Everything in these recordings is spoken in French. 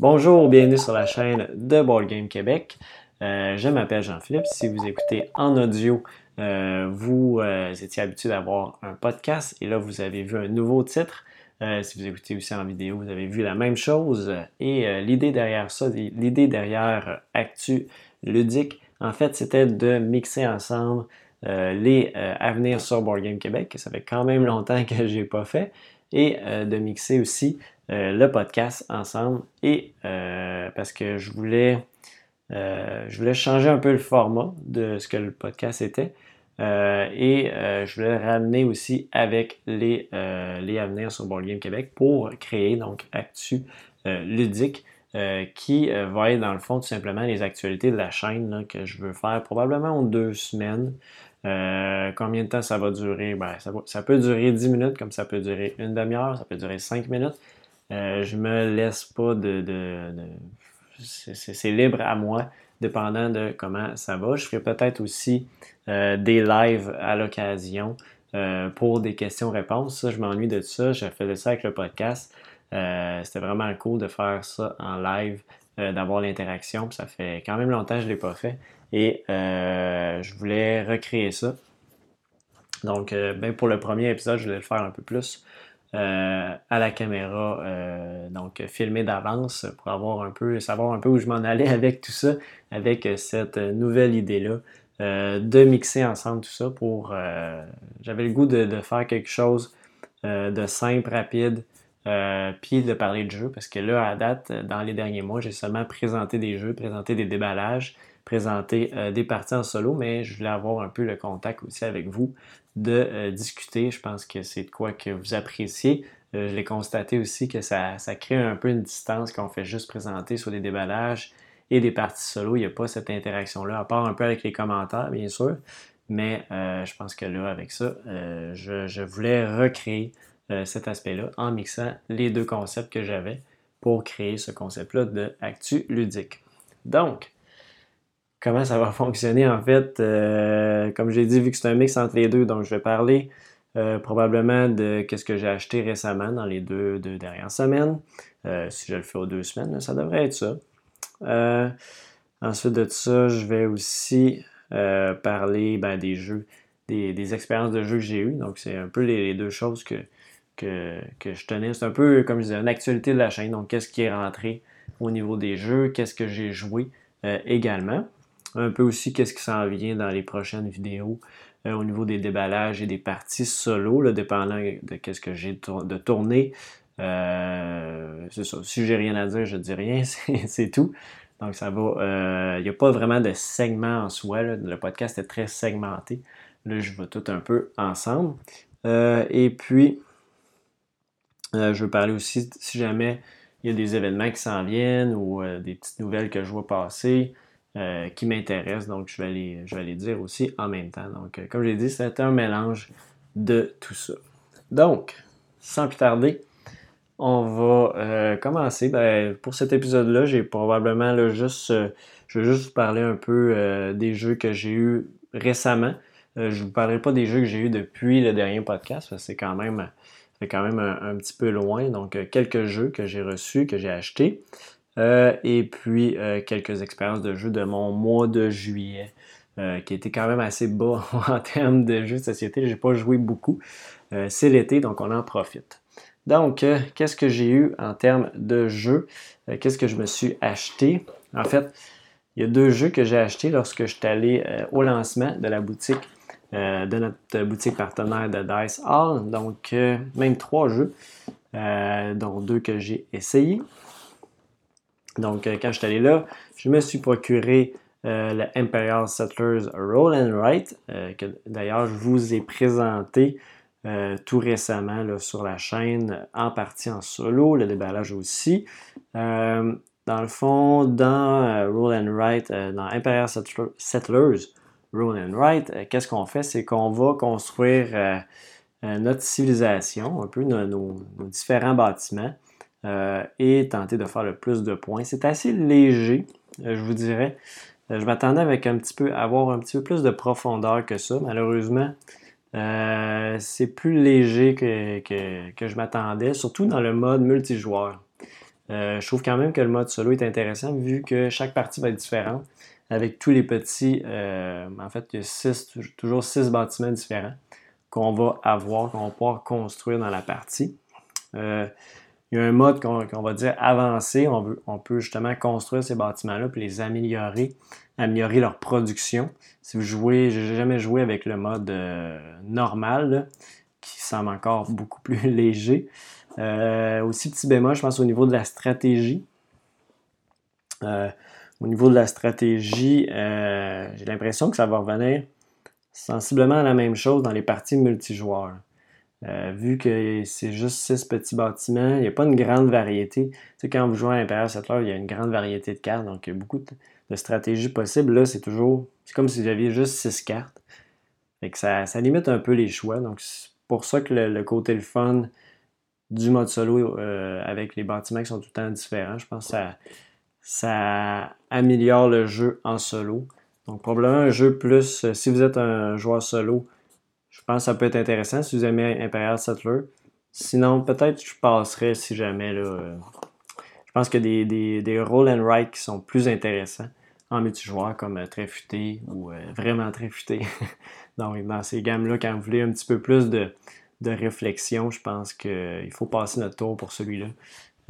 Bonjour, bienvenue sur la chaîne de Board Game Québec. Euh, je m'appelle Jean-Philippe. Si vous écoutez en audio, euh, vous euh, étiez habitué d'avoir un podcast et là, vous avez vu un nouveau titre. si vous écoutez aussi en vidéo, vous avez vu la même chose. Et l'idée derrière ça, l'idée derrière Actu Ludique, en fait, c'était de mixer ensemble les avenirs sur Board Game Québec, que ça fait quand même longtemps que je n'ai pas fait, et de mixer aussi euh, le podcast ensemble et euh, parce que je voulais, euh, je voulais changer un peu le format de ce que le podcast était. et je voulais ramener aussi avec les, les avenirs sur Board Game Québec pour créer donc Actu ludique qui va être dans le fond tout simplement les actualités de la chaîne que je veux faire probablement en deux semaines. combien de temps ça va durer? Ben, ça, ça, peut durer 10 minutes, comme ça peut durer une demi-heure, ça peut durer 5 minutes. Euh, je me laisse pas de. c'est libre à moi, dépendant de comment ça va. Je ferai peut-être aussi euh, des lives à l'occasion euh, pour des questions-réponses. Ça, je m'ennuie de ça. Je faisais ça avec le podcast. C'était vraiment cool de faire ça en live, d'avoir l'interaction. Ça fait quand même longtemps que je ne l'ai pas fait. Et je voulais recréer ça. Donc, ben, pour le premier épisode, je voulais le faire un peu plus euh, à la caméra, euh, donc filmer d'avance pour avoir un peu, savoir un peu où je m'en allais avec tout ça, avec cette nouvelle idée-là, euh, de mixer ensemble tout ça pour. J'avais le goût de, faire quelque chose de simple, rapide, puis de parler de jeux, parce que là, à date, dans les derniers mois, j'ai seulement présenté des jeux, présenté des déballages, présenté des parties en solo, mais je voulais avoir un peu le contact aussi avec vous de euh, discuter. Je pense que c'est de quoi que vous appréciez. Euh, je l'ai constaté aussi que ça, crée un peu une distance quand on fait juste présenter sur des déballages et des parties solo. Il n'y a pas cette interaction-là, à part un peu avec les commentaires, bien sûr. Mais euh, je pense que là, avec ça, je, voulais recréer cet aspect-là en mixant les deux concepts que j'avais pour créer ce concept-là de actu ludique. Donc, comment ça va fonctionner en fait. Euh, comme j'ai dit, vu que c'est un mix entre les deux, donc je vais parler euh, probablement de ce que j'ai acheté récemment dans les deux, dernières semaines. Euh, si je le fais aux deux semaines, ça devrait être ça. ensuite de ça, je vais aussi parler ben, des jeux, des, expériences de jeux que j'ai eues. Donc, c'est un peu les, deux choses que, que, que je tenais. C'est un peu, comme je disais, une actualité de la chaîne. Donc, qu'est-ce qui est rentré au niveau des jeux, qu'est-ce que j'ai joué également? Un peu aussi qu'est-ce qui s'en vient dans les prochaines vidéos euh, au niveau des déballages et des parties solo, là, dépendant de qu'est-ce que j'ai de tourné. Euh, c'est ça. Si j'ai rien à dire, je dis rien, c'est tout. Donc ça va. Euh, il n'y a pas vraiment de segment en soi. Le podcast est très segmenté. Là, je vais tout un peu ensemble. et puis, je veux parler aussi si jamais il y a des événements qui s'en viennent ou des petites nouvelles que je vois passer. Euh, qui m'intéressent. Donc, je vais, les, je vais les dire aussi en même temps. Donc, euh, comme je l'ai dit, c'est un mélange de tout ça. Donc, sans plus tarder, on va euh, commencer. Ben, pour cet épisode-là, j'ai probablement juste. je vais juste vous parler un peu des jeux que j'ai eus récemment. je ne vous parlerai pas des jeux que j'ai eus depuis le dernier podcast, parce que c'est quand même, quand même un, petit peu loin. Donc, quelques jeux que j'ai reçus, que j'ai achetés. Euh, et puis euh, quelques expériences de jeu de mon mois de juillet, euh, qui était quand même assez bas en termes de jeux de société. Je n'ai pas joué beaucoup. c'est l'été, donc on en profite. Donc, qu'est-ce que j'ai eu en termes de jeux? qu'est-ce que je me suis acheté? En fait, il y a deux jeux que j'ai achetés lorsque je suis allé au lancement de la boutique, de notre boutique partenaire de Dice Hall. Donc, même trois jeux, dont deux que j'ai essayés. Donc, euh, quand je suis allé là, je me suis procuré euh, le Imperial Settlers Roll and Write, euh, que d'ailleurs je vous ai présenté tout récemment sur la chaîne, en partie en solo, le déballage aussi. dans le fond, dans Roll and Write, dans Imperial Settlers Roll and Write, qu'est-ce qu'on fait? C'est qu'on va construire notre civilisation, un peu nos différents bâtiments. Euh, et tenter de faire le plus de points. C'est assez léger, euh, je vous dirais. Euh, je m'attendais avec un petit peu, à avoir un petit peu plus de profondeur que ça. Malheureusement, c'est plus léger que, je m'attendais, surtout dans le mode multijoueur. je trouve quand même que le mode solo est intéressant vu que chaque partie va être différente avec tous les petits, en fait, il y a six, toujours six bâtiments différents qu'on va avoir, qu'on va pouvoir construire dans la partie. Il y a un mode qu'on va dire avancé. On, peut justement construire ces bâtiments-là puis les améliorer, améliorer leur production. Si vous jouez, j'ai jamais joué avec le mode normal, qui semble encore beaucoup plus léger. Euh, aussi, petit bémol, je pense au niveau de la stratégie. Euh, au niveau de la stratégie, euh, j'ai l'impression que ça va revenir sensiblement à la même chose dans les parties multijoueurs. Vu que c'est juste six petits bâtiments, il n'y a pas une grande variété. Tu sais, quand vous jouez à Imperial Settler, il y a une grande variété de cartes, donc il y a beaucoup de, stratégies possibles. Là, c'est toujours, c'est comme si j'avais juste six cartes. Fait ça, limite un peu les choix. Donc, c'est pour ça que le, côté le fun du mode solo euh, avec les bâtiments qui sont tout le temps différents, je pense que ça, améliore le jeu en solo. Donc, probablement un jeu plus, euh, si vous êtes un joueur solo, pense que ça peut être intéressant si vous aimez Imperial Settler. Sinon, peut-être je passerais si jamais. Là, euh, je pense qu'il y a des, des, roll and write qui sont plus intéressants en multijoueur comme très futé ou vraiment très futé. Donc, dans ces gammes-là, quand vous voulez un petit peu plus de, réflexion, je pense qu'il faut passer notre tour pour celui-là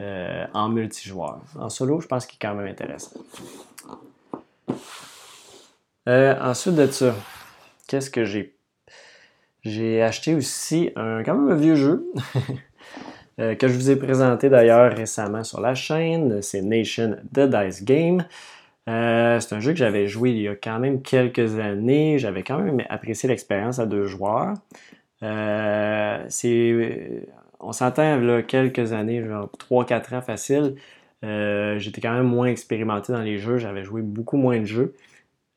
euh, en multijoueur. En solo, je pense qu'il est quand même intéressant. Euh, ensuite de ça, qu'est-ce que j'ai? J'ai acheté aussi un quand même un vieux jeu euh, que je vous ai présenté d'ailleurs récemment sur la chaîne. C'est Nation The Dice Game. Euh, c'est un jeu que j'avais joué il y a quand même quelques années. J'avais quand même apprécié l'expérience à deux joueurs. Euh, on s'entend là quelques années, genre 3-4 ans facile. J'étais quand même moins expérimenté dans les jeux, j'avais joué beaucoup moins de jeux.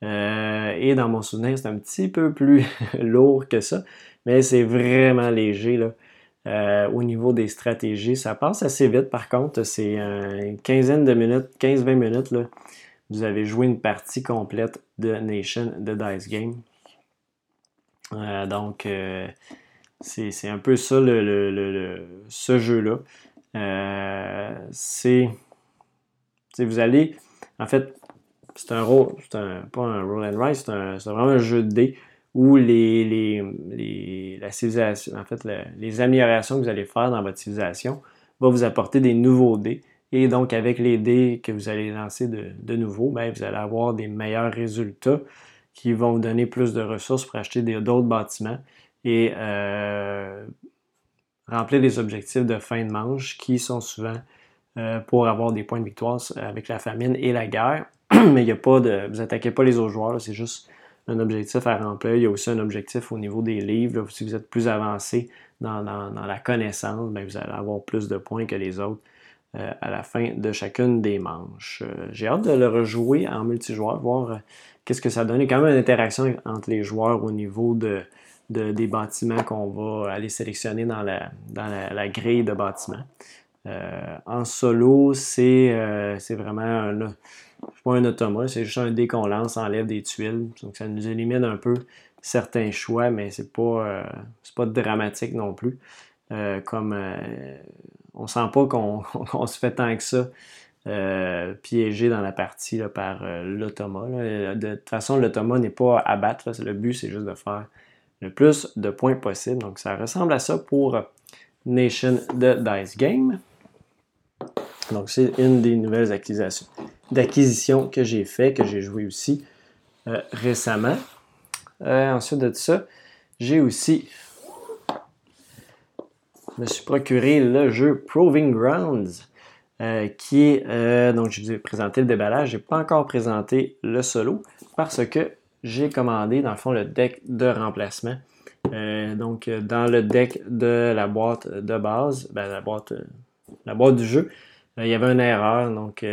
Et dans mon souvenir, c'est un petit peu plus lourd que ça, mais c'est vraiment léger là. au niveau des stratégies. Ça passe assez vite par contre, c'est une quinzaine de minutes, 15-20 minutes. Là vous avez joué une partie complète de Nation de Dice Game. Euh, donc, euh, c'est un peu ça le, ce jeu-là. Euh, c'est. Vous allez. En fait, c'est un rôle. C'est pas un roll and write, c'est vraiment un jeu de dés où les, les, la civilisation, en fait, les améliorations que vous allez faire dans votre civilisation vont vous apporter des nouveaux dés et donc, avec les dés que vous allez lancer de, nouveau, ben, vous allez avoir des meilleurs résultats qui vont vous donner plus de ressources pour acheter d'autres bâtiments et euh, remplir les objectifs de fin de manche qui sont souvent euh, pour avoir des points de victoire avec la famine et la guerre. Mais il n'y a pas de. Vous attaquez pas les autres joueurs, c'est juste un objectif à remplir. Il y a aussi un objectif au niveau des livres. Si vous êtes plus avancé dans, la connaissance, ben, vous allez avoir plus de points que les autres. Euh, à la fin de chacune des manches. Euh, j'ai hâte de le rejouer en multijoueur, voir euh, qu'est-ce que ça donne. Il y a quand même une interaction entre les joueurs au niveau de, des bâtiments qu'on va aller sélectionner dans la, dans la, grille de bâtiments. en solo, c'est vraiment un, pas un automa, c'est juste un dé qu'on lance, enlève des tuiles. Donc ça nous élimine un peu certains choix, mais c'est pas, pas dramatique non plus. comme on sent pas qu'on se fait tant que ça euh, piégé dans la partie par euh, l'automa. De toute façon, l'automa n'est pas à battre. Le but, c'est juste de faire le plus de points possible. Donc, ça ressemble à ça pour Nation de Dice Game. Donc, c'est une des nouvelles acquisitions, que j'ai fait, que j'ai joué aussi euh, récemment. ensuite de ça, j'ai aussi me suis procuré le jeu Proving Grounds, euh, qui est, euh, donc je vous ai présenté le déballage, je n'ai pas encore présenté le solo, parce que j'ai commandé dans le fond le deck de remplacement. Euh, donc dans le deck de la boîte de base, ben, la, boîte, la boîte du jeu, il y avait une erreur donc,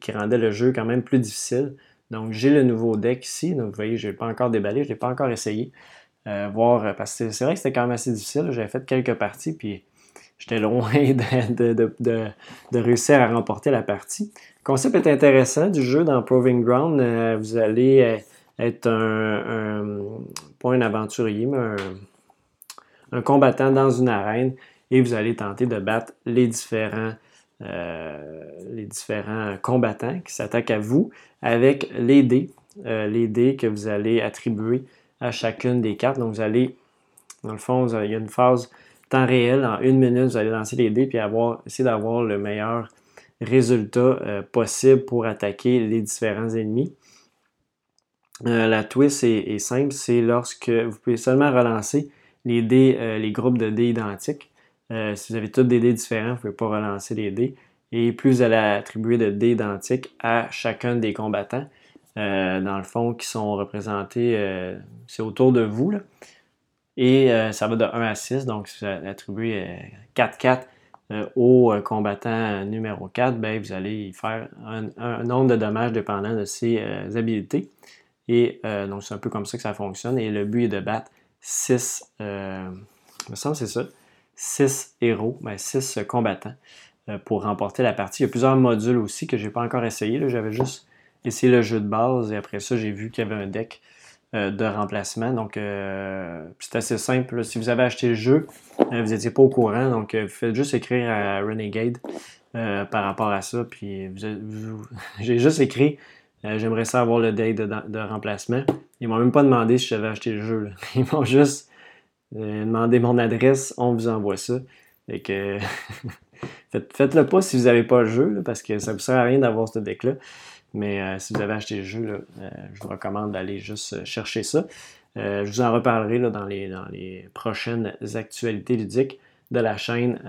qui rendait le jeu quand même plus difficile. Donc j'ai le nouveau deck ici, donc vous voyez, je ne l'ai pas encore déballé, je ne l'ai pas encore essayé. voir, parce que c'est vrai que c'était quand même assez difficile. J'avais fait quelques parties, puis j'étais loin de, réussir à remporter la partie. Le concept est intéressant du jeu dans Proving Ground. Euh, vous allez euh, être un, pas un aventurier, mais un, combattant dans une arène et vous allez tenter de battre les différents les différents combattants qui s'attaquent à vous avec les dés, les dés que vous allez attribuer à chacune des cartes. Donc, vous allez, dans le fond, il y a une phase temps réel. En une minute, vous allez lancer les dés puis essayer d'avoir le meilleur résultat euh, possible pour attaquer les différents ennemis. Euh, la twist est, simple, c'est lorsque vous pouvez seulement relancer les dés, euh, les groupes de dés identiques. Si vous avez tous des dés différents, vous ne pouvez pas relancer les dés. Et plus vous allez attribuer de dés identiques à chacun des combattants, dans le fond, qui sont représentés, c'est autour de vous. Et ça va de 1 à 6, donc si vous attribuez 4-4 euh, au euh, combattant numéro 4, ben, vous allez faire un, nombre de dommages dépendant de ses euh, habiletés. Et donc, c'est un peu comme ça que ça fonctionne. Et le but est de battre 6, euh, me semble c'est ça, 6 héros, ben 6 combattants pour remporter la partie. Il y a plusieurs modules aussi que je n'ai pas encore essayé. J'avais juste essayé le jeu de base et après ça, j'ai vu qu'il y avait un deck euh, de remplacement. Donc, euh, c'est assez simple. Si vous avez acheté le jeu, euh, vous n'étiez pas au courant, donc faites juste écrire à Renegade par rapport à ça. Puis, j'ai juste écrit J'aimerais ça avoir le date de, remplacement. Ils m'ont même pas demandé si j'avais acheté le jeu. Ils m'ont juste demandé mon adresse, on vous envoie ça. Et que faites-le pas si vous n'avez pas le jeu, parce que ça ne vous sert à rien d'avoir ce deck-là. Mais euh, si vous avez acheté le jeu, euh, je vous recommande d'aller juste euh, chercher ça. je vous en reparlerai dans, les, dans les prochaines actualités ludiques de la chaîne.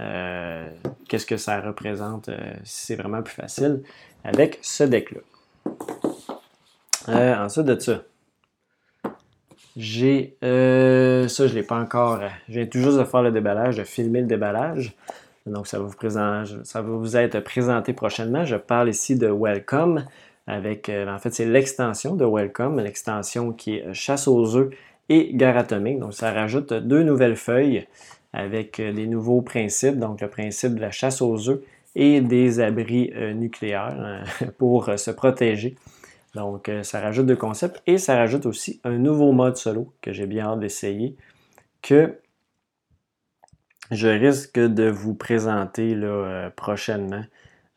Qu'est-ce que ça représente si c'est vraiment plus facile avec ce deck-là. ensuite de ça, j'ai ça, je ne l'ai pas encore. Viens tout juste de faire le déballage, de filmer le déballage. Donc, ça va vous, être présenté prochainement. Je parle ici de Welcome avec, euh, en fait, c'est l'extension de Welcome, l'extension qui est euh, chasse aux œufs et gare atomique. Donc, ça rajoute deux nouvelles feuilles avec euh, des nouveaux principes, donc le principe de la chasse aux œufs et des abris nucléaires pour se protéger. Donc, ça rajoute deux concepts et ça rajoute aussi un nouveau mode solo que j'ai bien hâte d'essayer, que je risque de vous présenter là, prochainement.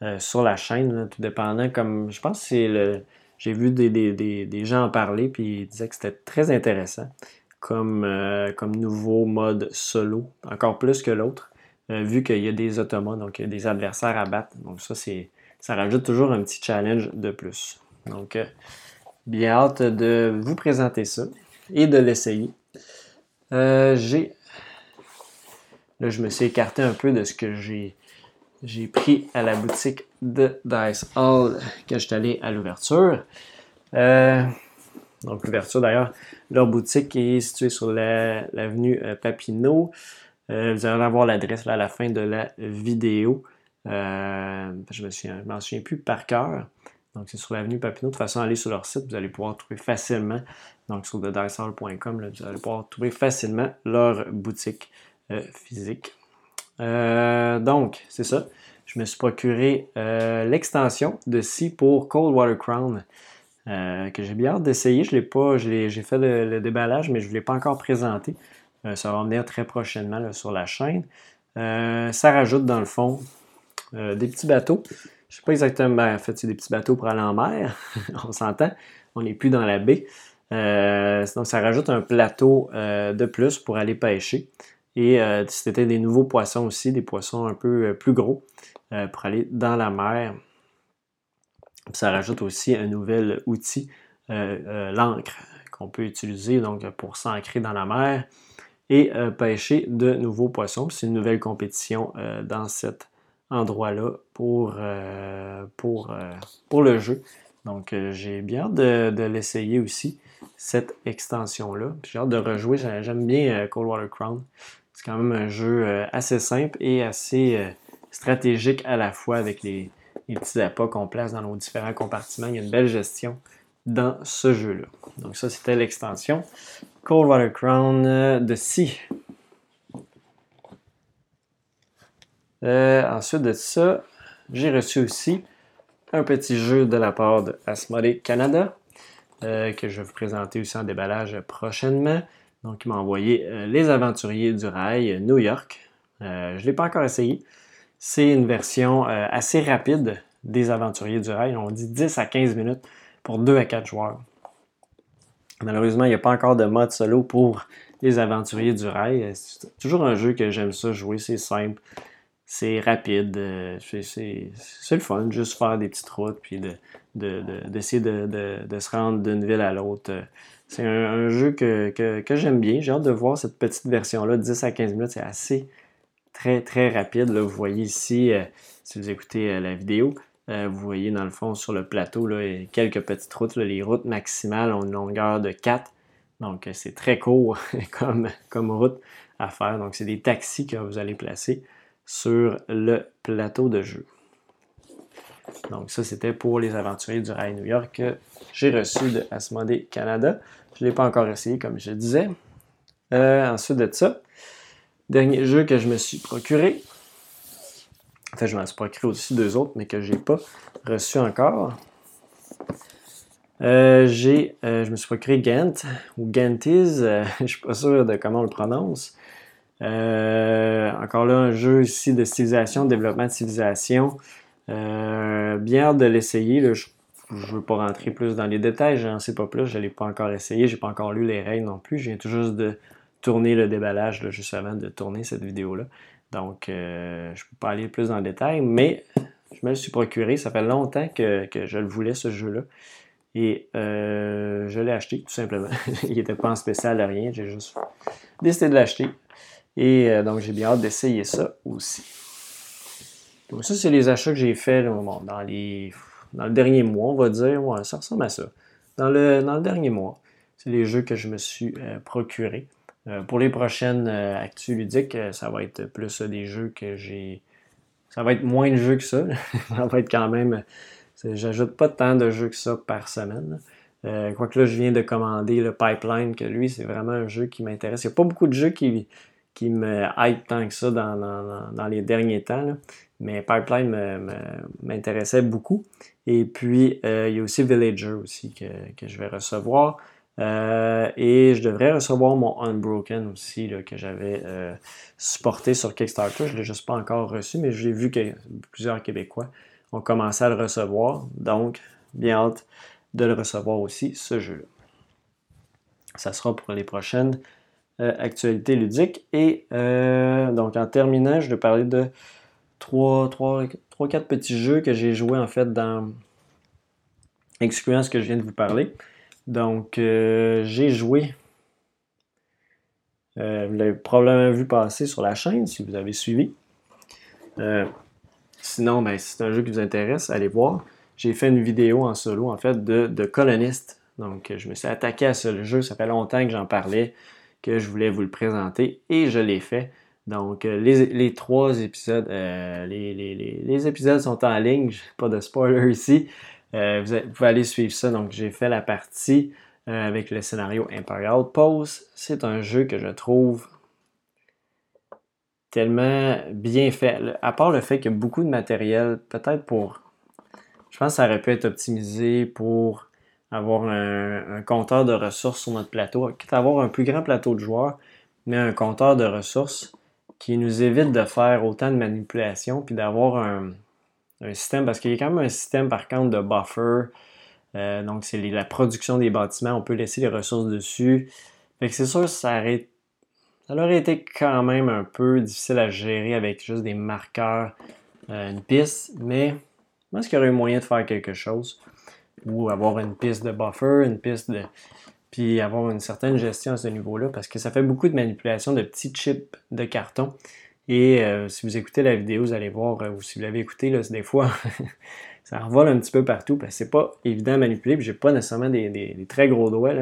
Euh, sur la chaîne, tout dépendant. Comme je pense que. J'ai vu des, gens en parler, puis ils disaient que c'était très intéressant comme, euh, nouveau mode solo, encore plus que l'autre, euh, vu qu'il y a des automates, donc il y a des adversaires à battre. Donc ça, ça rajoute toujours un petit challenge de plus. Donc, bien hâte de vous présenter ça et de l'essayer. j'ai. Là, je me suis écarté un peu de ce que j'ai j'ai pris à la boutique de Dice Hall quand je suis allé à l'ouverture. Euh, donc, l'ouverture d'ailleurs, leur boutique est située sur l'avenue euh, Papineau. Euh, vous allez avoir l'adresse à la fin de la vidéo. je ne m'en souviens plus par cœur. Donc, c'est sur l'avenue Papineau. De toute façon, allez sur leur site, vous allez pouvoir trouver facilement. Donc, sur thedicehall.com, vous allez pouvoir trouver facilement leur boutique physique. Euh, donc, c'est ça. Je me suis procuré euh, l'extension de Si pour Cold Water Crown. Euh, que j'ai bien hâte d'essayer. Je l'ai pas, j'ai fait le, déballage, mais je ne l'ai pas encore présenté. ça va venir très prochainement sur la chaîne. ça rajoute dans le fond des petits bateaux. Je sais pas exactement, ben, en fait, c'est des petits bateaux pour aller en mer. on s'entend. On n'est plus dans la baie. donc, ça rajoute un plateau de plus pour aller pêcher. Et euh, c'était des nouveaux poissons aussi, des poissons un peu euh, plus gros euh, pour aller dans la mer. Ça rajoute aussi un nouvel outil, l'encre, qu'on peut utiliser donc, pour s'ancrer dans la mer et pêcher de nouveaux poissons. C'est une nouvelle compétition dans cet endroit-là pour, pour, pour le jeu. Donc, j'ai bien hâte de, de l'essayer aussi, cette extension-là. J'ai hâte de rejouer. J'aime bien Cold Water Crown. C'est quand même un jeu euh, assez simple et assez euh, stratégique à la fois avec les, petits appâts qu'on place dans nos différents compartiments. Il y a une belle gestion dans ce jeu-là. Donc ça, c'était l'extension Cold Water Crown euh, de Sea. Ensuite de ça, j'ai reçu aussi un petit jeu de la part de Asmodee Canada que je vais vous présenter aussi en déballage prochainement. Donc, il m'a envoyé euh, Les Aventuriers du Rail, New York. Euh, je ne l'ai pas encore essayé. c'est une version euh, assez rapide des Aventuriers du Rail. On dit 10 à 15 minutes pour 2 à 4 joueurs. Malheureusement, il n'y a pas encore de mode solo pour les Aventuriers du Rail. C'est toujours un jeu que j'aime ça jouer, c'est simple, c'est rapide, euh, c'est le fun, juste faire des petites routes, puis d'essayer de, se rendre d'une ville à l'autre. C'est un, jeu que, j'aime bien. J'ai hâte de voir cette petite version-là, 10 à 15 minutes, c'est assez très très rapide. Vous voyez ici, euh, si vous écoutez euh, la vidéo, vous voyez dans le fond sur le plateau là, quelques petites routes. les routes maximales ont une longueur de 4. Donc c'est très court comme, comme route à faire. Donc c'est des taxis que vous allez placer sur le plateau de jeu. Donc ça c'était pour les aventuriers du Rail New York que j'ai reçu de Asmodee Canada. Je ne l'ai pas encore essayé comme je disais. ensuite de ça, Dernier jeu que je me suis procuré. En fait, je m'en suis procuré aussi deux autres, mais que je n'ai pas reçu encore. Euh, euh, je me suis procuré Gant ou Gantiz, euh, je ne suis pas sûr de comment on le prononce. Encore là, un jeu ici de civilisation, développement de civilisation. bien hâte de l'essayer. je ne veux pas rentrer plus dans les détails, je n'en sais pas plus, je ne l'ai pas encore essayé, je n'ai pas encore lu les règles non plus. Je viens tout juste de tourner le déballage juste avant de tourner cette vidéo-là. Donc, euh, je ne peux pas aller plus dans le détail, mais je me le suis procuré. Ça fait longtemps que, je le voulais, ce jeu-là. Et euh, je l'ai acheté, tout simplement. Il n'était pas en spécial à rien. J'ai juste décidé de l'acheter. Et euh, donc, j'ai bien hâte d'essayer ça aussi. Donc, ça, c'est les achats que j'ai faits dans, les, dans le dernier mois, on va dire. Ouais, ça ressemble à ça. Dans le, dans le dernier mois, c'est les jeux que je me suis procurés. Euh, pour les prochaines euh, actus ludiques, euh, ça va être plus des jeux que j'ai. Ça va être moins de jeux que ça. ça va être quand même. J'ajoute pas tant de jeux que ça par semaine. quoique là, je viens de commander le Pipeline, que lui, c'est vraiment un jeu qui m'intéresse. Il n'y a pas beaucoup de jeux qui, qui me hype tant que ça dans, les derniers temps. Mais Pipeline m'intéressait beaucoup. Et puis, il y a aussi Villager aussi que, que je vais recevoir. Euh, et je devrais recevoir mon Unbroken aussi, que j'avais euh, supporté sur Kickstarter. Je ne l'ai juste pas encore reçu, mais j'ai vu que plusieurs Québécois ont commencé à le recevoir. Donc, bien hâte de le recevoir aussi, ce jeu-là. Ça sera pour les prochaines euh, actualités ludiques. Et donc, en terminant, je vais parler de 3-4 petits jeux que j'ai joués en fait dans Experience que je viens de vous parler. Donc, euh, j'ai joué. Euh, vous l'avez probablement vu passer sur la chaîne si vous avez suivi. Euh, sinon, ben, si c'est un jeu qui vous intéresse, allez voir. J'ai fait une vidéo en solo, en fait, de, de. Donc, je me suis attaqué à ce jeu. Ça fait longtemps que j'en parlais, que je voulais vous le présenter et je l'ai fait. Donc, les, trois épisodes, les, les, épisodes sont en ligne. Pas de spoiler ici. Euh, vous, pouvez aller suivre ça. Donc, j'ai fait la partie euh, avec le scénario Imperial Pose. C'est un jeu que je trouve tellement bien fait. À part le fait qu'il y a beaucoup de matériel, peut-être pour. Je pense que ça aurait pu être optimisé pour avoir un, compteur de ressources sur notre plateau, quitte à avoir un plus grand plateau de joueurs, mais un compteur de ressources qui nous évite de faire autant de manipulations puis d'avoir un, système, parce qu'il y a quand même un système par contre de buffer. Euh, donc, c'est la production des bâtiments. On peut laisser les ressources dessus. Fait que c'est sûr ça aurait, ça été quand même un peu difficile à gérer avec juste des marqueurs, euh, une piste. Mais moi, est-ce qu'il y aurait eu moyen de faire quelque chose? Ou avoir une piste de buffer, une piste de. Puis avoir une certaine gestion à ce niveau-là, parce que ça fait beaucoup de manipulation de petits chips de carton. Et euh, si vous écoutez la vidéo, vous allez voir, euh, ou si vous l'avez écouté, là, des fois, ça revole un petit peu partout parce que c'est pas évident à manipuler. Puis j'ai pas nécessairement des, très gros doigts.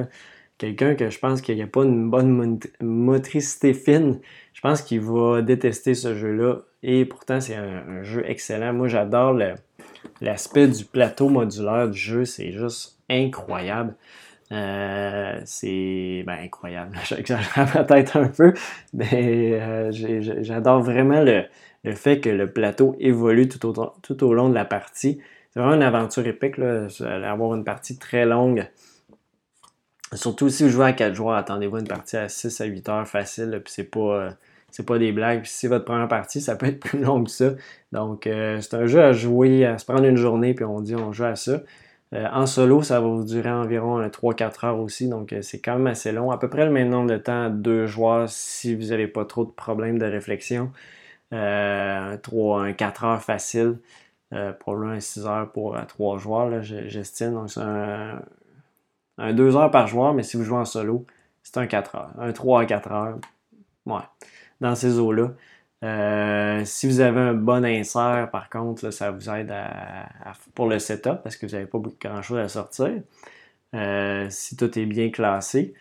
Quelqu'un que je pense qu'il n'y a pas une bonne motricité fine, je pense qu'il va détester ce jeu-là. Et pourtant, c'est un, jeu excellent. Moi, j'adore l'aspect du plateau modulaire du jeu. C'est juste incroyable. Euh, c'est ben, incroyable. J'exagère peut-être un peu, mais euh, j'adore vraiment le, fait que le plateau évolue tout au, tout au long de la partie. C'est vraiment une aventure épique. Là. Avoir une partie très longue. Surtout si vous jouez à 4 joueurs, attendez-vous une partie à 6 à 8 heures facile, puis c'est pas, c'est pas des blagues. Puis si c'est votre première partie, ça peut être plus long que ça. Donc, euh, c'est un jeu à jouer, à se prendre une journée, puis on dit on joue à ça. Euh, en solo, ça va vous durer environ 3-4 heures aussi, donc c'est quand même assez long. À peu près le même nombre de temps à deux joueurs si vous n'avez pas trop de problèmes de réflexion. Euh, 3, 4 heures facile. Euh, probablement un 6 heures pour 3 joueurs, j'estime. Donc c'est un, un 2 heures par joueur, mais si vous jouez en solo, c'est un 4 heures. Un 3 à 4 heures. Dans ces eaux-là. Euh, si vous avez un bon insert, par contre, ça vous aide pour le setup parce que vous n'avez pas grand-chose à sortir. Euh, si tout est bien classé,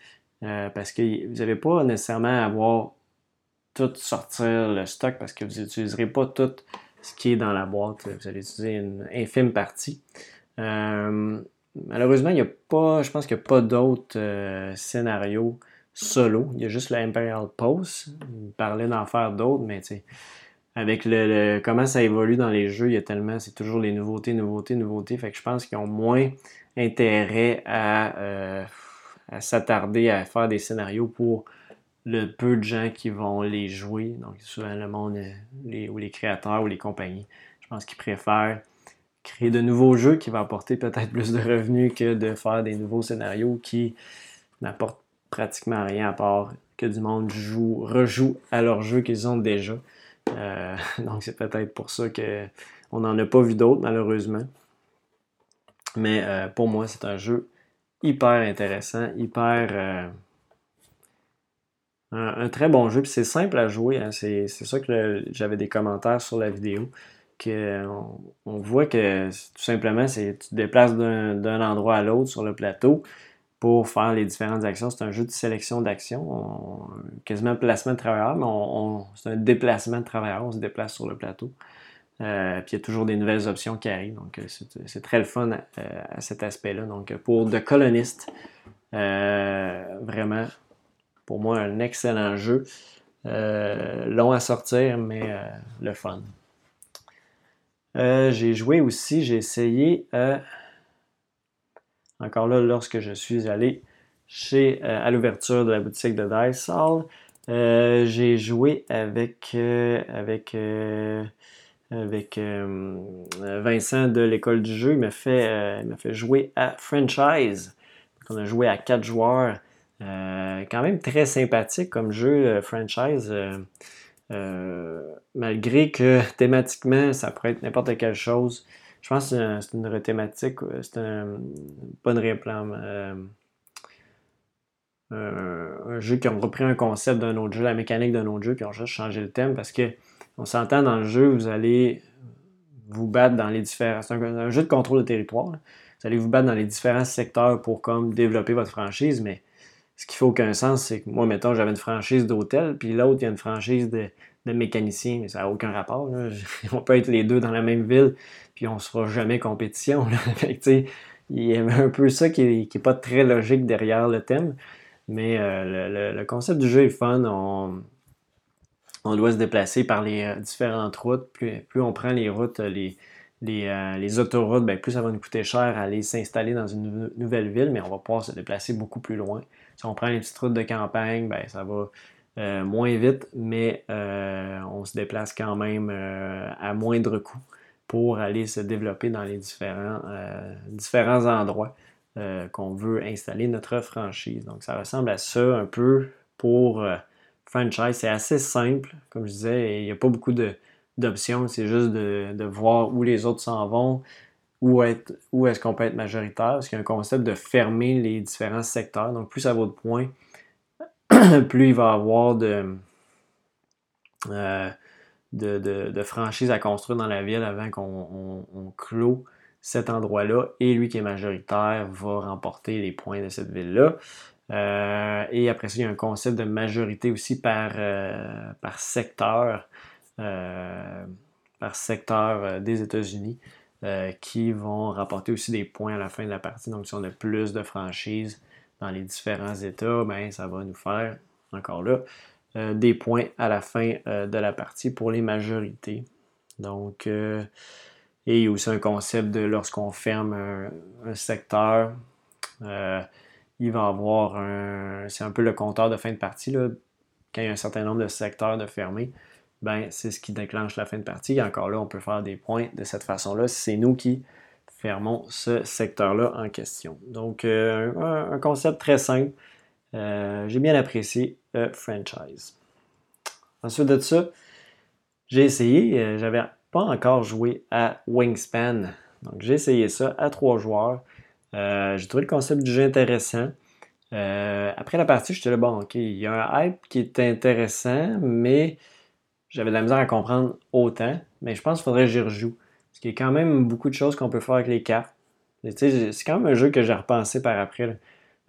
euh, parce que vous n'avez pas nécessairement à avoir tout sortir le stock parce que vous n'utiliserez pas tout ce qui est dans la boîte. Vous allez utiliser une infime partie. malheureusement, il n'y a pas, je pense qu'il n'y a pas d'autres scénarios solo. Il y a juste la Imperial Post. Il parlait d'en faire d'autres, mais tu sais, avec le, comment ça évolue dans les jeux, il y a tellement, c'est toujours les nouveautés, nouveautés, nouveautés. Fait que je pense qu'ils ont moins intérêt euh, à, s'attarder à faire des scénarios pour le peu de gens qui vont les jouer. Donc, souvent le monde, euh, ou les créateurs ou les compagnies. Je pense qu'ils préfèrent créer de nouveaux jeux qui vont apporter peut-être plus de revenus que de faire des nouveaux scénarios qui n'apportent pratiquement rien à part que du monde joue, rejoue à leur jeu qu'ils ont déjà. Euh, donc c'est peut-être pour ça qu'on n'en a pas vu d'autres malheureusement. Mais euh, pour moi, c'est un jeu hyper intéressant, hyper. Euh, un, très bon jeu. Puis c'est simple à jouer. Hein. C'est, ça que j'avais des commentaires sur la vidéo. Que on, voit que tout simplement, c'est tu te déplaces d'un endroit à l'autre sur le plateau pour faire les différentes actions. C'est un jeu de sélection d'actions, quasiment placement de travailleurs, mais c'est un déplacement de travailleurs. On se déplace sur le plateau. Euh, puis il y a toujours des nouvelles options qui arrivent. Donc, euh, c'est très le fun euh, à, cet aspect-là. Donc, pour The Colonist, vraiment, pour moi, un excellent jeu. long à sortir, mais le fun. j'ai joué aussi, j'ai essayé encore là, lorsque je suis allé euh, à l'ouverture de la boutique de Dice euh, j'ai joué avec, euh, avec, Vincent de l'école du jeu. Il m'a fait, fait jouer à Franchise. on a joué à quatre joueurs. quand même très sympathique comme jeu, Franchise. malgré que thématiquement, ça pourrait être n'importe quelle chose. Je pense que c'est une thématique, euh, c'est un, pas une réplame. Euh, un jeu qui ont repris un concept d'un autre jeu, la mécanique d'un autre jeu, qui ont juste changé le thème parce que on s'entend dans le jeu, vous allez vous battre dans les différents. C'est un, jeu de contrôle de territoire. Vous allez vous battre dans les différents secteurs pour comme développer votre franchise, mais ce qui fait aucun sens, c'est que moi, mettons, j'avais une franchise d'hôtel, puis l'autre, il y a une franchise de, de mécanicien, mais ça n'a aucun rapport. On peut être les deux dans la même ville, puis on ne se fera jamais compétition. il y avait un peu ça qui n'est pas très logique derrière le thème. Mais euh, le, concept du jeu est fun. On, doit se déplacer par les euh, différentes routes. Plus, on prend les routes, les, les, euh, autoroutes, ben, plus ça va nous coûter cher à aller s'installer dans une nouvelle ville, mais on va pouvoir se déplacer beaucoup plus loin. Si on prend les petites routes de campagne, ben, ça va moins vite, mais on se déplace quand même à moindre coût pour aller se développer dans les différents, euh, différents endroits euh, qu'on veut installer notre franchise. Donc ça ressemble à ça un peu pour euh, franchise. C'est assez simple, comme je disais, il n'y a pas beaucoup d'options, c'est juste de, voir où les autres s'en vont, où, où est-ce qu'on peut être majoritaire, parce qu'il y a un concept de fermer les différents secteurs. Donc plus ça vaut de points, plus il va y avoir de de, de, franchise à construire dans la ville avant qu'on on, clôt cet endroit-là. Et lui qui est majoritaire va remporter les points de cette ville-là. Euh, et après ça, il y a un concept de majorité aussi par, euh, par secteur, euh, par secteur des États-Unis, qui vont rapporter aussi des points à la fin de la partie. Donc, si on a plus de franchises dans les différents États, ben, ça va nous faire, encore là, euh, des points à la fin euh, de la partie pour les majorités. Donc, euh, et il y a aussi un concept de lorsqu'on ferme un, secteur, il va avoir un. C'est un peu le compteur de fin de partie. Là. quand il y a un certain nombre de secteurs de fermés, ben, c'est ce qui déclenche la fin de partie. Et encore là, on peut faire des points de cette façon-là. C'est nous qui fermons ce secteur-là en question. Donc, euh, un, concept très simple. Euh, j'ai bien apprécié le franchise. Ensuite de ça, j'ai essayé, euh, j'avais pas encore joué à Wingspan. Donc, j'ai essayé ça à trois joueurs. j'ai trouvé le concept du jeu intéressant. après la partie, j'étais là, bon, ok, il y a un hype qui est intéressant, mais j'avais de la misère à comprendre autant. Mais je pense qu'il faudrait que j'y rejoue. Qu'il y a quand même beaucoup de choses qu'on peut faire avec les cartes. C'est quand même un jeu que j'ai repensé par après.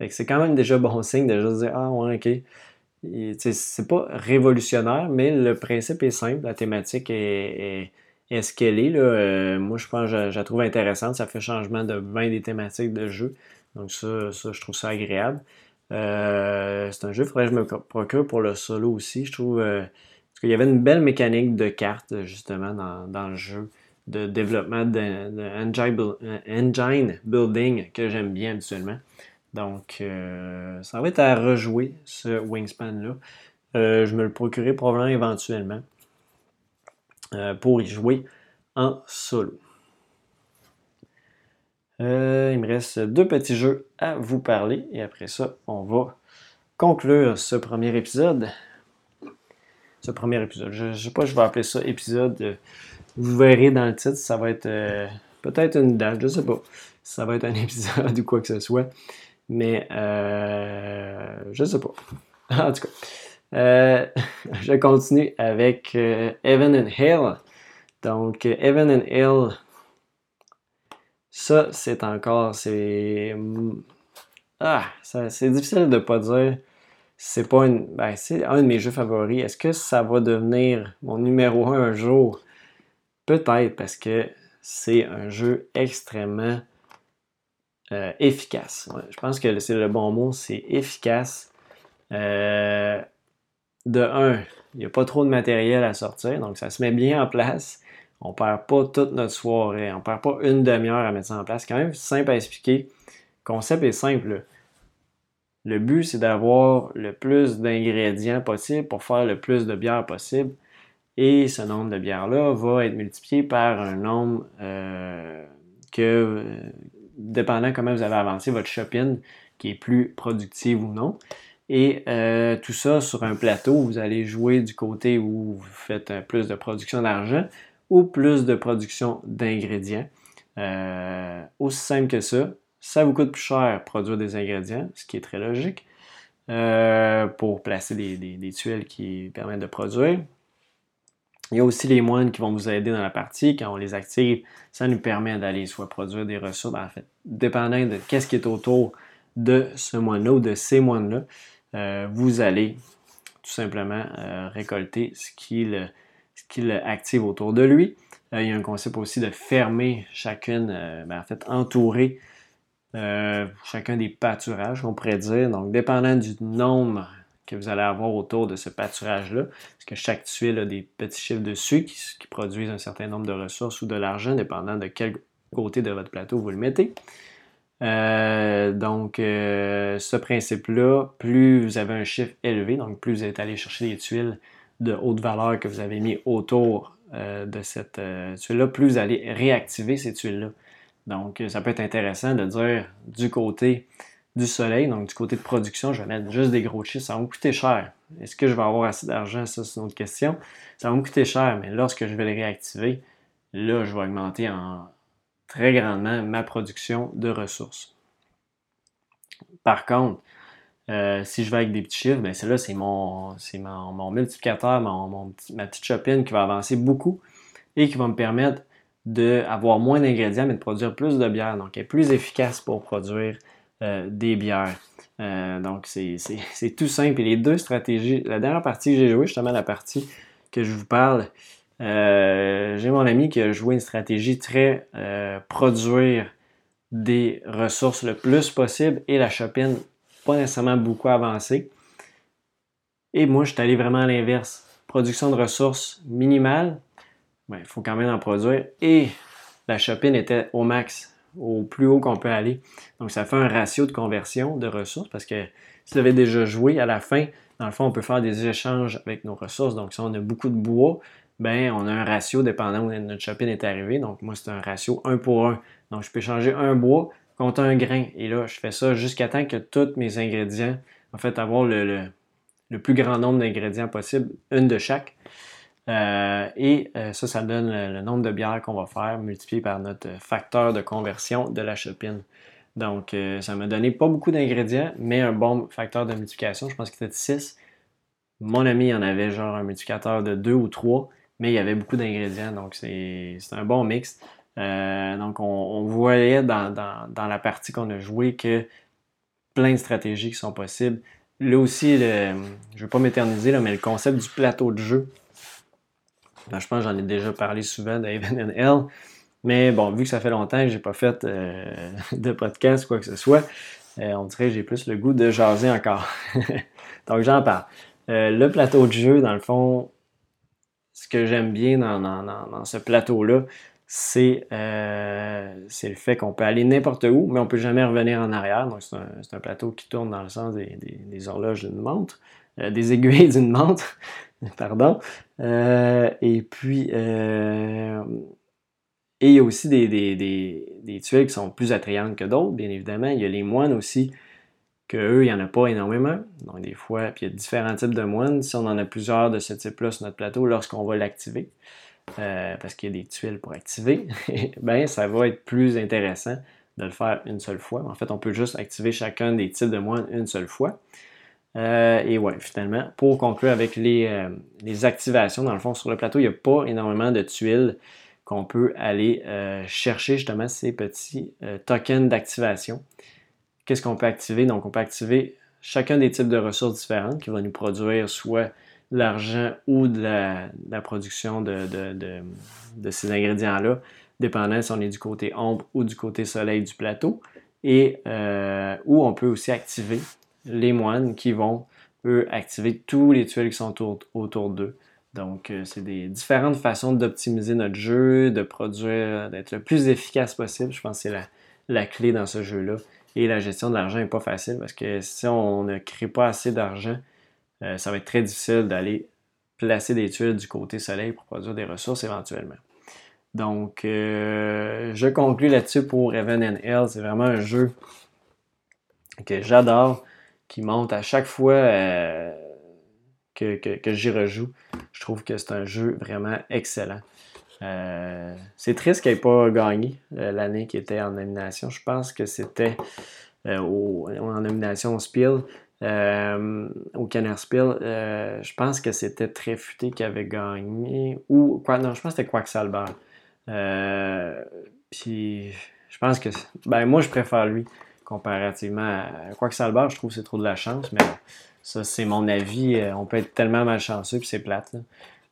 C'est quand même déjà bon signe de juste dire Ah ouais, ok. C'est pas révolutionnaire, mais le principe est simple, la thématique est, est, ce qu'elle est. Euh, moi, je pense je, la trouve intéressante. Ça fait changement de 20 des thématiques de jeu. Donc, ça, ça je trouve ça agréable. Euh, c'est un jeu, il faudrait que je me procure pour le solo aussi. Je trouve. Euh, qu'il y avait une belle mécanique de cartes, justement, dans le jeu de développement d'engine building que j'aime bien habituellement. Donc, euh, ça va être à rejouer ce Wingspan-là. Euh, je me le procurerai probablement éventuellement euh, pour y jouer en solo. il me reste deux petits jeux à vous parler et après ça, on va conclure ce premier épisode. Ce premier épisode. Je ne sais pas, je vais appeler ça épisode vous verrez dans le titre, ça va être euh, peut-être une date, je sais pas. Ça va être un épisode ou quoi que ce soit. Mais euh, je sais pas. en tout cas. Euh, je continue avec Evan and Hill. Donc, Evan and Hill, ça, c'est encore. C'est. Ah, c'est difficile de pas dire. C'est pas une. Ben, c'est un de mes jeux favoris. Est-ce que ça va devenir mon numéro un un jour? Peut-être parce que c'est un jeu extrêmement euh, efficace. je pense que c'est le bon mot, c'est efficace. Euh, de un, il n'y a pas trop de matériel à sortir, donc ça se met bien en place. On ne perd pas toute notre soirée, on ne perd pas une demi-heure à mettre ça en place. Quand même simple à expliquer. Le concept est simple. Le but, c'est d'avoir le plus d'ingrédients possible pour faire le plus de bière possible. Et ce nombre de bières-là va être multiplié par un nombre euh, que, euh, dépendant comment vous avez avancé votre shopping, qui est plus productive ou non. Et euh, tout ça sur un plateau, vous allez jouer du côté où vous faites plus de production d'argent ou plus de production d'ingrédients. aussi simple que ça. Ça vous coûte plus cher produire des ingrédients, ce qui est très logique, pour placer des tuiles qui permettent de produire. Il y a aussi les moines qui vont vous aider dans la partie. Quand on les active, ça nous permet d'aller soit produire des ressources, ben, en fait, dépendant de qu'est-ce qui est autour de ce moine-là ou de ces moines-là, euh, vous allez tout simplement euh, récolter ce qu'il ce active autour de lui. Euh, il y a un concept aussi de fermer chacune, ben, en fait, entourer chacun des pâturages, on pourrait dire. Donc, dépendant du nombre que vous allez avoir autour de ce pâturage-là, parce que chaque tuile a des petits chiffres dessus qui, produisent un certain nombre de ressources ou de l'argent, dépendant de quel côté de votre plateau vous le mettez. Euh, donc, euh, ce principe-là, plus vous avez un chiffre élevé, donc plus vous êtes allé chercher des tuiles de haute valeur que vous avez mis autour euh, de cette tuile-là, plus vous allez réactiver ces tuiles-là. Donc, ça peut être intéressant de dire du côté du soleil, donc du côté de production, je vais mettre juste des gros chiffres. Ça va me coûter cher. Est-ce que je vais avoir assez d'argent? Ça, c'est une autre question. Ça va me coûter cher, mais lorsque je vais les réactiver, là, je vais augmenter en très grandement ma production de ressources. Par contre, euh, si je vais avec des petits chiffres, ben c'est là, c'est mon, mon, multiplicateur, mon, ma petite chopine qui va avancer beaucoup et qui va me permettre d'avoir moins d'ingrédients, mais de produire plus de bière. Donc, elle est plus efficace pour produire euh, des bières. Euh, donc, c'est tout simple. Et les deux stratégies, la dernière partie que j'ai jouée, justement la partie que je vous parle, euh, j'ai mon ami qui a joué une stratégie très produire des ressources le plus possible et la shopping pas nécessairement beaucoup avancée. Et moi, je suis allé vraiment à l'inverse. Production de ressources minimale, il faut quand même en produire. Et la shopping était au max au plus haut qu'on peut aller. Donc, ça fait un ratio de conversion de ressources parce que si vous avez déjà joué, à la fin, dans le fond, on peut faire des échanges avec nos ressources. Donc, si on a beaucoup de bois, ben, on a un ratio dépendant où notre shopping est arrivé. Donc, moi, c'est un ratio 1 pour 1. Donc, je peux changer un bois contre un grain. Et là, je fais ça jusqu'à temps que tous mes ingrédients, en fait, avoir le, le, plus grand nombre d'ingrédients possible, une de chaque. Euh, et euh, ça, ça donne le, nombre de bières qu'on va faire multiplié par notre facteur de conversion de la shopping. Donc, euh, ça m'a donné pas beaucoup d'ingrédients, mais un bon facteur de multiplication. Je pense qu'il était de 6. Mon ami en avait genre un multiplicateur de 2 ou 3, mais il y avait beaucoup d'ingrédients, donc c'est un bon mix. Euh, donc, on, voyait dans, la partie qu'on a joué que plein de stratégies qui sont possibles. Là aussi, je ne vais pas m'éterniser, mais le concept du plateau de jeu, ben, je pense que j'en ai déjà parlé souvent d'Evan L. Mais bon, vu que ça fait longtemps que j'ai pas fait euh, de podcast, quoi que ce soit, euh, on dirait que j'ai plus le goût de jaser encore. Donc j'en parle. Euh, le plateau de jeu, dans le fond, ce que j'aime bien dans, ce plateau-là, c'est le fait qu'on peut aller n'importe où, mais on ne peut jamais revenir en arrière. Donc c'est un, plateau qui tourne dans le sens des, horloges d'une montre, des aiguilles d'une montre, pardon. et puis et il y a aussi des, tuiles qui sont plus attrayantes que d'autres, bien évidemment. Il y a les moines aussi, qu'eux, il n'y en a pas énormément. Donc, des fois, puis il y a différents types de moines. Si on en a plusieurs de ce type-là sur notre plateau, lorsqu'on va l'activer, euh, parce qu'il y a des tuiles pour activer, ben ça va être plus intéressant de le faire une seule fois. En fait, on peut juste activer chacun des types de moines une seule fois. Euh, et ouais, finalement, pour conclure avec les, euh, les, activations, dans le fond, sur le plateau, il n'y a pas énormément de tuiles qu'on peut aller euh, chercher justement ces petits tokens d'activation. Qu'est-ce qu'on peut activer? Donc, on peut activer chacun des types de ressources différentes qui vont nous produire soit de l'argent ou de la, production de, ces ingrédients-là, dépendant si on est du côté ombre ou du côté soleil du plateau. Et où on peut aussi activer les moines qui vont, eux, activer tous les tuiles qui sont autour d'eux. Donc, euh, c'est des différentes façons d'optimiser notre jeu, de produire, d'être le plus efficace possible. Je pense que c'est la, clé dans ce jeu-là. Et la gestion de l'argent n'est pas facile parce que si on ne crée pas assez d'argent, euh, ça va être très difficile d'aller placer des tuiles du côté soleil pour produire des ressources éventuellement. Donc, euh, je conclus là-dessus pour Heaven and Hell. C'est vraiment un jeu que j'adore, qui monte à chaque fois que, j'y rejoue. Je trouve que c'est un jeu vraiment excellent. Euh, c'est triste qu'il n'ait pas gagné euh, l'année qui était en nomination. Je pense que c'était euh, en nomination au Spiel, au Kenner Spiel. je pense que c'était très futé qui avait gagné. Ou quoi, non, je pense que c'était Quacksalber. puis je pense que. Ben, moi, je préfère lui comparativement à Quacksalber. Je trouve que c'est trop de la chance, mais ça, c'est mon avis. Euh, on peut être tellement malchanceux, puis c'est plate.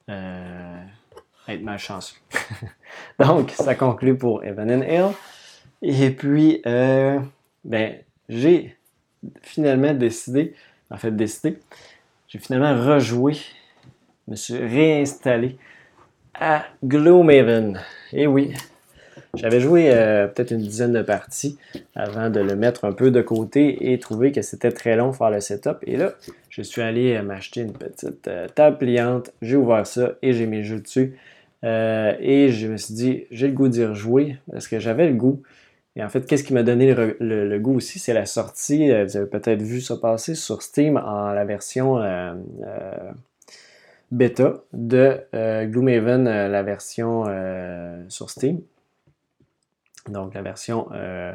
Euh, être malchanceux. Donc, ça conclut pour Evan and Hill. Et puis, euh, ben, j'ai finalement décidé, en fait, décidé, j'ai finalement rejoué, me suis réinstallé à Gloomhaven. Et oui, j'avais joué euh, peut-être une dizaine de parties avant de le mettre un peu de côté et trouver que c'était très long faire le setup. Et là, je suis allé euh, m'acheter une petite euh, table pliante, j'ai ouvert ça et j'ai mis le jeu dessus. et je me suis dit, j'ai le goût d'y rejouer parce que j'avais le goût. Et en fait, qu'est-ce qui m'a donné le, goût aussi, c'est la sortie. vous avez peut-être vu ça passer sur Steam en la version bêta de Gloomhaven, la version sur Steam. Donc la version euh,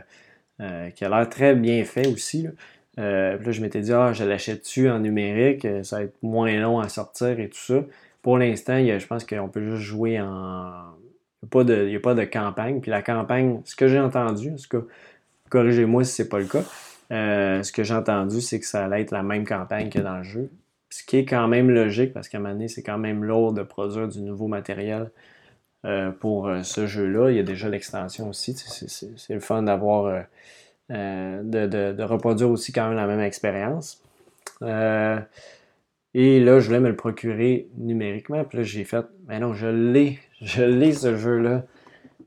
euh, qui a l'air très bien fait aussi. Là. Euh, là, je m'étais dit, ah, je l'achète-tu en numérique, ça va être moins long à sortir et tout ça. Pour l'instant, je pense qu'on peut juste jouer en. Il n'y a, pas de campagne. Puis la campagne, ce que j'ai entendu, ce que corrigez-moi si ce n'est pas le cas, ce que j'ai entendu, c'est que ça allait être la même campagne que dans le jeu. Ce qui est quand même logique parce qu'à un moment donné, c'est quand même lourd de produire du nouveau matériel pour euh, ce jeu-là. Il y a déjà l'extension aussi. C'est le fun d'avoir euh, de, reproduire aussi quand même la même expérience. et là, je voulais me le procurer numériquement. Puis là, j'ai fait, mais non, je l'ai, je l'ai ce jeu-là.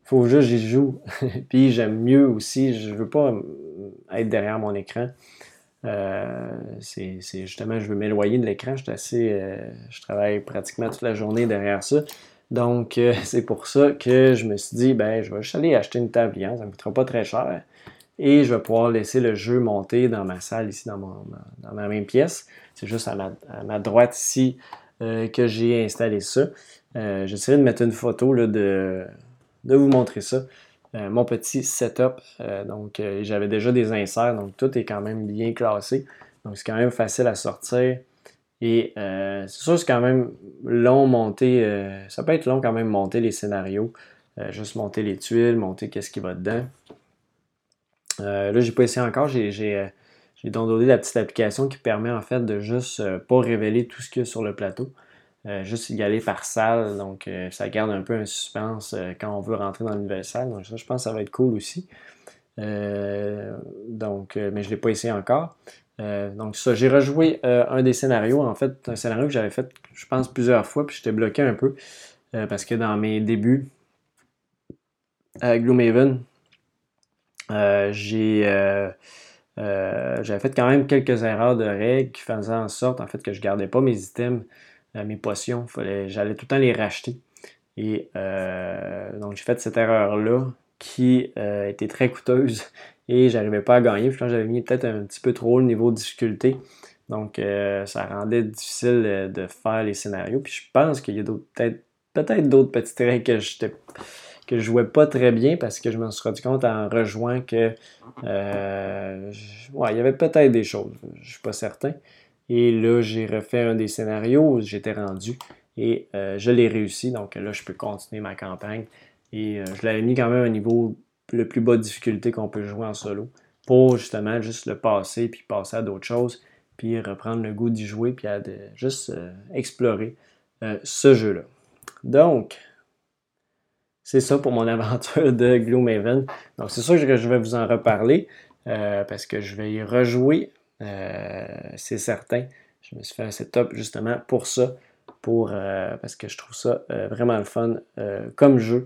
Faut juste que j'y joue. Puis j'aime mieux aussi, je veux pas être derrière mon écran. c'est justement, je veux m'éloigner de l'écran. Je assez. je travaille pratiquement toute la journée derrière ça. Donc, c'est pour ça que je me suis dit, ben, je vais juste aller acheter une table ça ne me coûtera pas très cher. Et je vais pouvoir laisser le jeu monter dans ma salle, ici, dans, dans ma même pièce. C'est juste à ma, droite ici que j'ai installé ça. J'essaierai de mettre une photo là, de, de vous montrer ça. Euh, mon petit setup. Euh, donc, euh, j'avais déjà des inserts, donc tout est quand même bien classé. Donc, c'est quand même facile à sortir. Et c'est sûr, c'est quand même long monter. ça peut être long quand même monter les scénarios. juste monter les tuiles, monter qu'est-ce qui va dedans. là, j'ai pas essayé encore. J'ai, downloadé la petite application qui permet en fait de juste pas révéler tout ce qu'il y a sur le plateau. Euh, juste y aller par salle. Donc, euh, ça garde un peu un suspense euh, quand on veut rentrer dans une nouvelle salle. Donc, ça, je pense que ça va être cool aussi. donc, mais je ne l'ai pas essayé encore. Donc, ça, j'ai rejoué un des scénarios. En fait, un scénario que j'avais fait, je pense, plusieurs fois, puis j'étais bloqué un peu. parce que dans mes débuts à Gloomhaven, j'ai. j'avais fait quand même quelques erreurs de règles qui faisaient en sorte en fait que je gardais pas mes items mes potions. J'allais tout le temps les racheter. Et euh, donc j'ai fait cette erreur-là qui euh, était très coûteuse et j'arrivais pas à gagner. Puis j'avais mis peut-être un petit peu trop le niveau de difficulté. Donc euh, ça rendait difficile de faire les scénarios. Puis je pense qu'il y a peut-être peut-être d'autres petites règles que je que je jouais pas très bien parce que je me suis rendu compte en rejoint que ouais, il y avait peut-être des choses. Je suis pas certain. Et là, j'ai refait un des scénarios j'étais rendu et euh, je l'ai réussi. Donc là, je peux continuer ma campagne. Et euh, je l'avais mis quand même à un niveau le plus bas de difficulté qu'on peut jouer en solo pour justement juste le passer puis passer à d'autres choses puis reprendre le goût d'y jouer puis juste euh, explorer ce jeu-là. Donc, c'est ça pour mon aventure de Gloomhaven. Donc, c'est sûr que je vais vous en reparler parce que je vais y rejouer euh, c'est certain. Je me suis fait un setup justement pour ça, pour, euh, parce que je trouve ça euh, vraiment le fun comme jeu.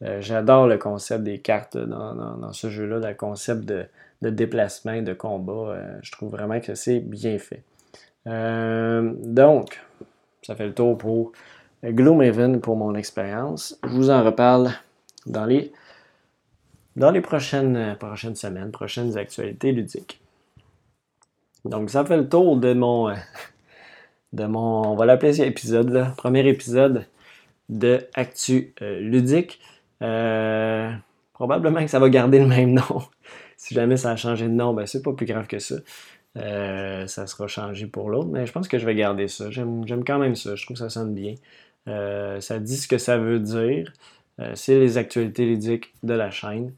J'adore le concept des cartes dans, ce jeu-là, le concept de, déplacement et de combat. je trouve vraiment que c'est bien fait. donc, ça fait le tour pour Gloomhaven pour mon expérience. Je vous en reparle dans les, dans les prochaines, prochaines semaines, prochaines actualités ludiques. Donc, ça fait le tour de mon. Euh, de mon. On va l'appeler épisode, là. Premier épisode de Actu euh, ludique. Euh, probablement que ça va garder le même nom. si jamais ça a changé de nom, ben c'est pas plus grave que ça. ça sera changé pour l'autre, mais je pense que je vais garder ça. J'aime quand même ça. Je trouve que ça sonne bien. ça dit ce que ça veut dire. c'est les actualités ludiques de la chaîne.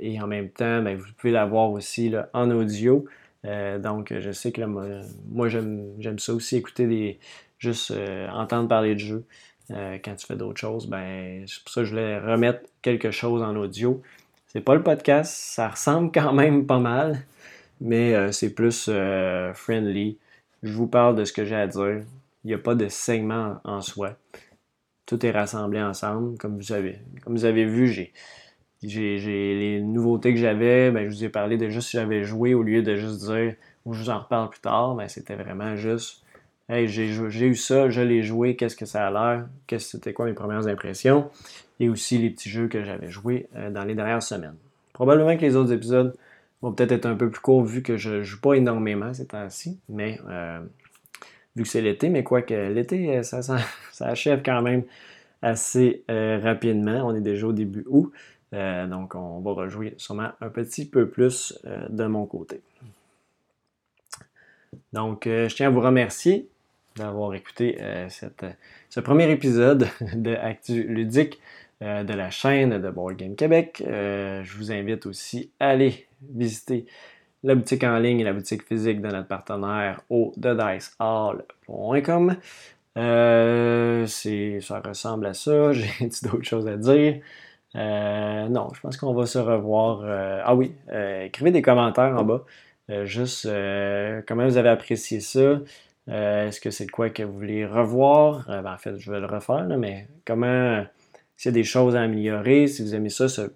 et en même temps, ben, vous pouvez l'avoir aussi là, en audio. Euh, donc, je sais que moi, j'aime ça aussi, écouter des. juste euh, entendre parler de jeu. Euh, quand tu fais d'autres choses, ben, c'est pour ça que je voulais remettre quelque chose en audio. C'est pas le podcast, ça ressemble quand même pas mal, mais c'est plus friendly. Je vous parle de ce que j'ai à dire. Il n'y a pas de segment en soi. Tout est rassemblé ensemble. Comme vous avez, comme vous avez vu, j'ai j'ai les nouveautés que j'avais, ben, je vous ai parlé de juste si j'avais joué au lieu de juste dire ou je vous en reparle plus tard, ben, c'était vraiment juste Hey, j'ai eu ça, je l'ai joué, qu'est-ce que ça a l'air, qu'est-ce c'était quoi mes premières impressions, et aussi les petits jeux que j'avais joués euh, dans les dernières semaines. Probablement que les autres épisodes vont peut-être être un peu plus courts vu que je ne joue pas énormément ces temps-ci, mais euh, vu que c'est l'été, mais quoi que l'été, euh, ça, ça, achève quand même assez rapidement. On est déjà au début août. Donc, on va rejouer sûrement un petit peu plus de mon côté. Donc, euh, je tiens à vous remercier d'avoir écouté ce premier épisode de Actu Ludique de la chaîne de Board Game Québec. je vous invite aussi à aller visiter la boutique en ligne et la boutique physique de notre partenaire au thedicehall.com. ça ressemble à ça. J'ai d'autres choses à dire. Euh, non, je pense qu'on va se revoir. Euh, ah oui, euh, écrivez des commentaires en bas. Juste comment vous avez apprécié ça? Est-ce que c'est quoi que vous voulez revoir? Ben, en fait, je vais le refaire, mais comment s'il y a des choses à améliorer, si vous aimez ça, ce,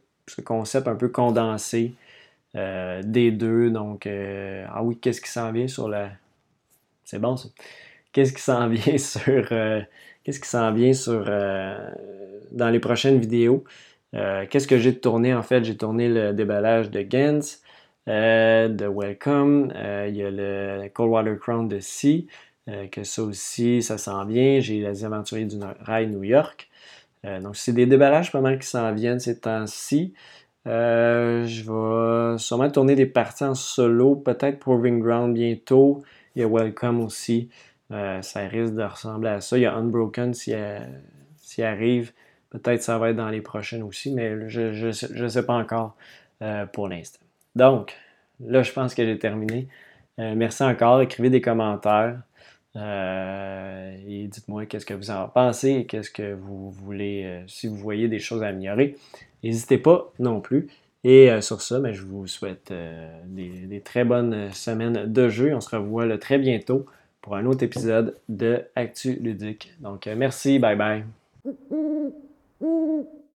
concept un peu condensé D2. Donc, ah oui, qu'est-ce qui s'en vient sur la. C'est bon ça. Qu'est-ce qui s'en vient sur. qu'est-ce qui s'en vient sur. dans les prochaines vidéos? qu'est-ce que j'ai tourné en fait? J'ai tourné le déballage de Gens. De Welcome, il y a le Coldwater Crown de Sea, que ça aussi, ça s'en vient. J'ai les aventuriers du rail New York. Euh, donc, c'est des déballages pas mal qui s'en viennent ces temps-ci. Euh, je vais sûrement tourner des parties en solo, peut-être Proving Ground bientôt. Il y a Welcome aussi. Euh, ça risque de ressembler à ça. Il y a Unbroken s'il arrive. Peut-être ça va être dans les prochaines aussi, mais je ne sais, pas encore pour l'instant. Donc, là, je pense que j'ai terminé. merci encore. Écrivez des commentaires. Euh, et dites-moi qu'est-ce que vous en pensez qu'est-ce que vous voulez, euh, si vous voyez des choses à améliorer. N'hésitez pas non plus. Et euh, sur ça, ben, je vous souhaite des, très bonnes semaines de jeu. On se revoit très bientôt pour un autre épisode de Actu Ludique. Donc merci, bye bye.